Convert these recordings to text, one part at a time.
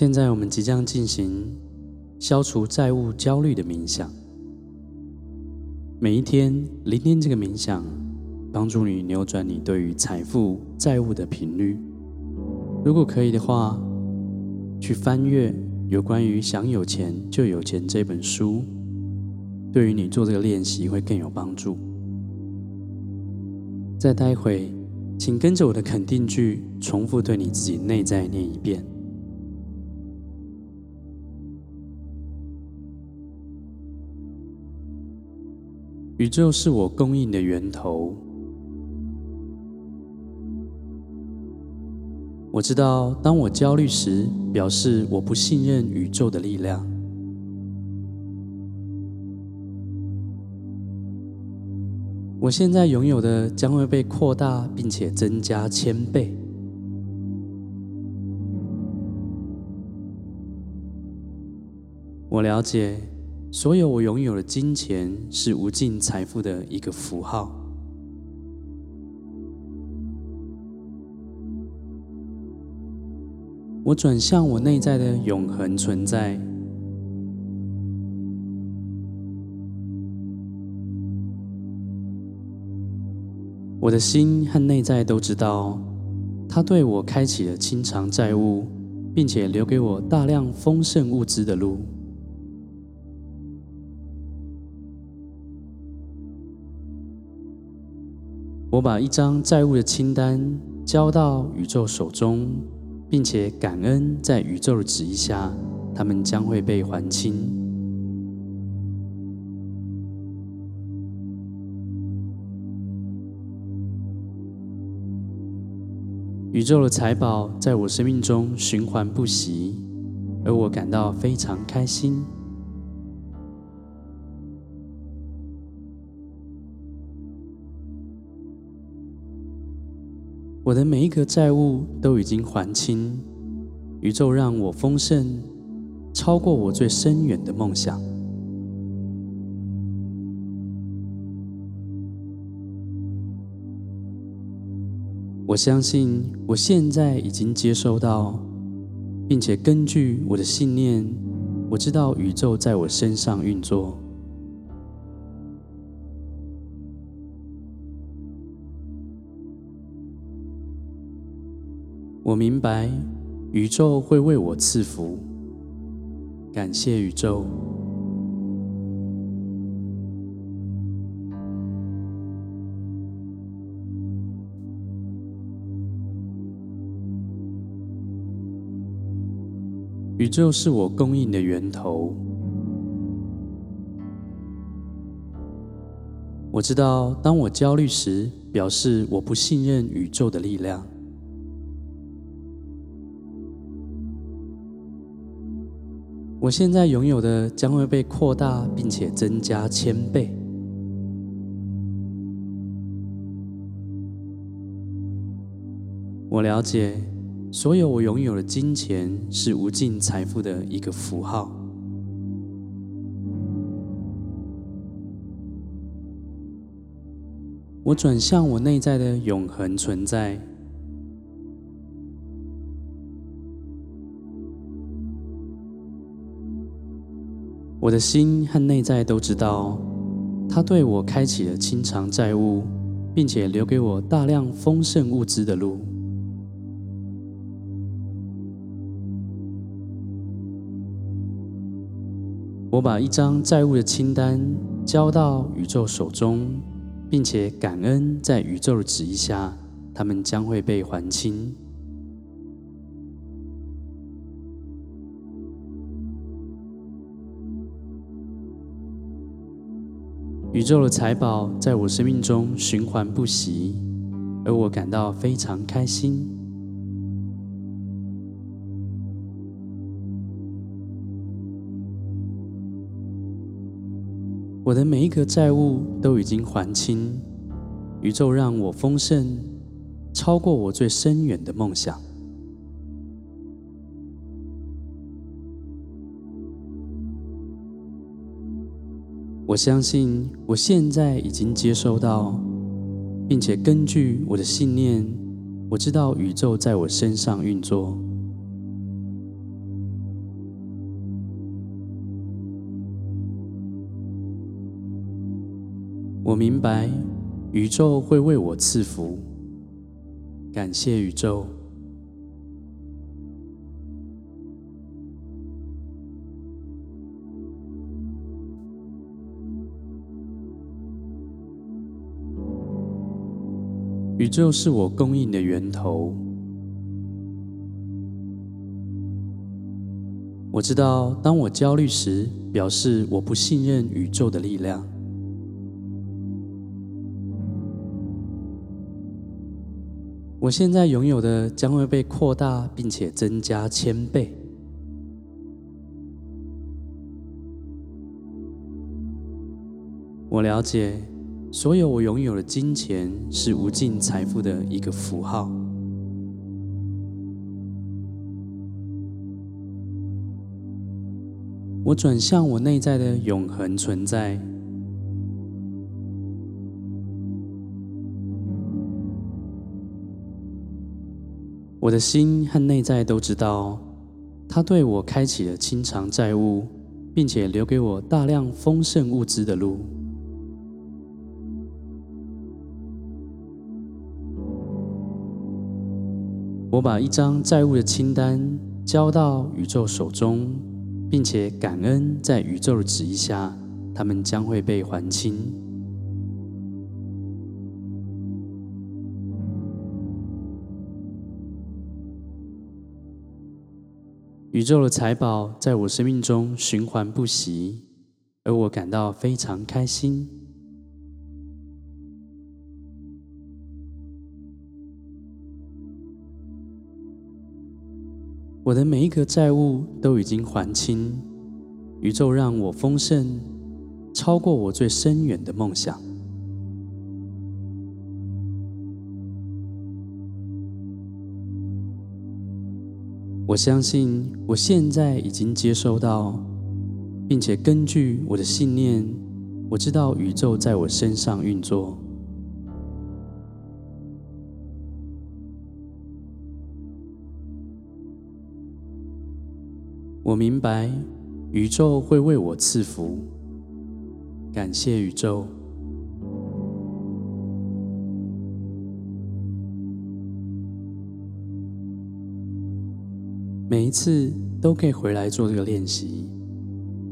现在我们即将进行消除债务焦虑的冥想。每一天聆听这个冥想，帮助你扭转你对于财富、债务的频率。如果可以的话，去翻阅有关于“想有钱就有钱”这本书，对于你做这个练习会更有帮助。再待会，请跟着我的肯定句，重复对你自己内在念一遍。宇宙是我供应的源头。我知道，当我焦虑时，表示我不信任宇宙的力量。我现在拥有的将会被扩大，并且增加千倍。我了解。所有我拥有的金钱是无尽财富的一个符号。我转向我内在的永恒存在。我的心和内在都知道，他对我开启了清偿债务，并且留给我大量丰盛物资的路。我把一张债务的清单交到宇宙手中，并且感恩在宇宙的旨意下，他们将会被还清。宇宙的财宝在我生命中循环不息，而我感到非常开心。我的每一个债务都已经还清，宇宙让我丰盛，超过我最深远的梦想。我相信我现在已经接收到，并且根据我的信念，我知道宇宙在我身上运作。我明白宇宙会为我赐福，感谢宇宙。宇宙是我供应的源头。我知道，当我焦虑时，表示我不信任宇宙的力量。我现在拥有的将会被扩大，并且增加千倍。我了解。所有我拥有的金钱是无尽财富的一个符号。我转向我内在的永恒存在。我的心和内在都知道，他对我开启了清偿债务，并且留给我大量丰盛物资的路。我把一张债务的清单交到宇宙手中，并且感恩在宇宙的旨意下，他们将会被还清。宇宙的财宝在我生命中循环不息，而我感到非常开心。我的每一个债务都已经还清，宇宙让我丰盛，超过我最深远的梦想。我相信我现在已经接收到，并且根据我的信念，我知道宇宙在我身上运作。我明白，宇宙会为我赐福。感谢宇宙。宇宙是我供应的源头。我知道，当我焦虑时，表示我不信任宇宙的力量。我现在拥有的将会被扩大，并且增加千倍。我了解，所有我拥有的金钱是无尽财富的一个符号。我转向我内在的永恒存在。我的心和内在都知道，他对我开启了清偿债务，并且留给我大量丰盛物资的路。我把一张债务的清单交到宇宙手中，并且感恩在宇宙的旨意下，他们将会被还清。宇宙的财宝在我生命中循环不息，而我感到非常开心。我的每一个债务都已经还清，宇宙让我丰盛，超过我最深远的梦想。我相信我现在已经接收到，并且根据我的信念，我知道宇宙在我身上运作。我明白，宇宙会为我赐福。感谢宇宙。每一次都可以回来做这个练习。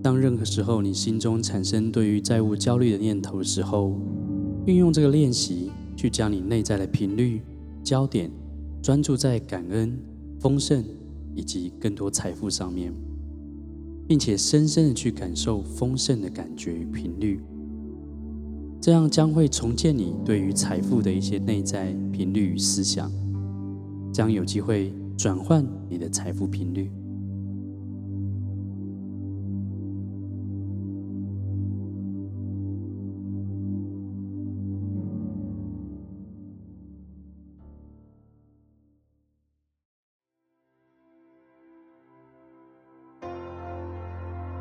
当任何时候你心中产生对于债务焦虑的念头的时候，运用这个练习去将你内在的频率焦点专注在感恩、丰盛。以及更多财富上面，并且深深的去感受丰盛的感觉与频率，这样将会重建你对于财富的一些内在频率与思想，将有机会转换你的财富频率。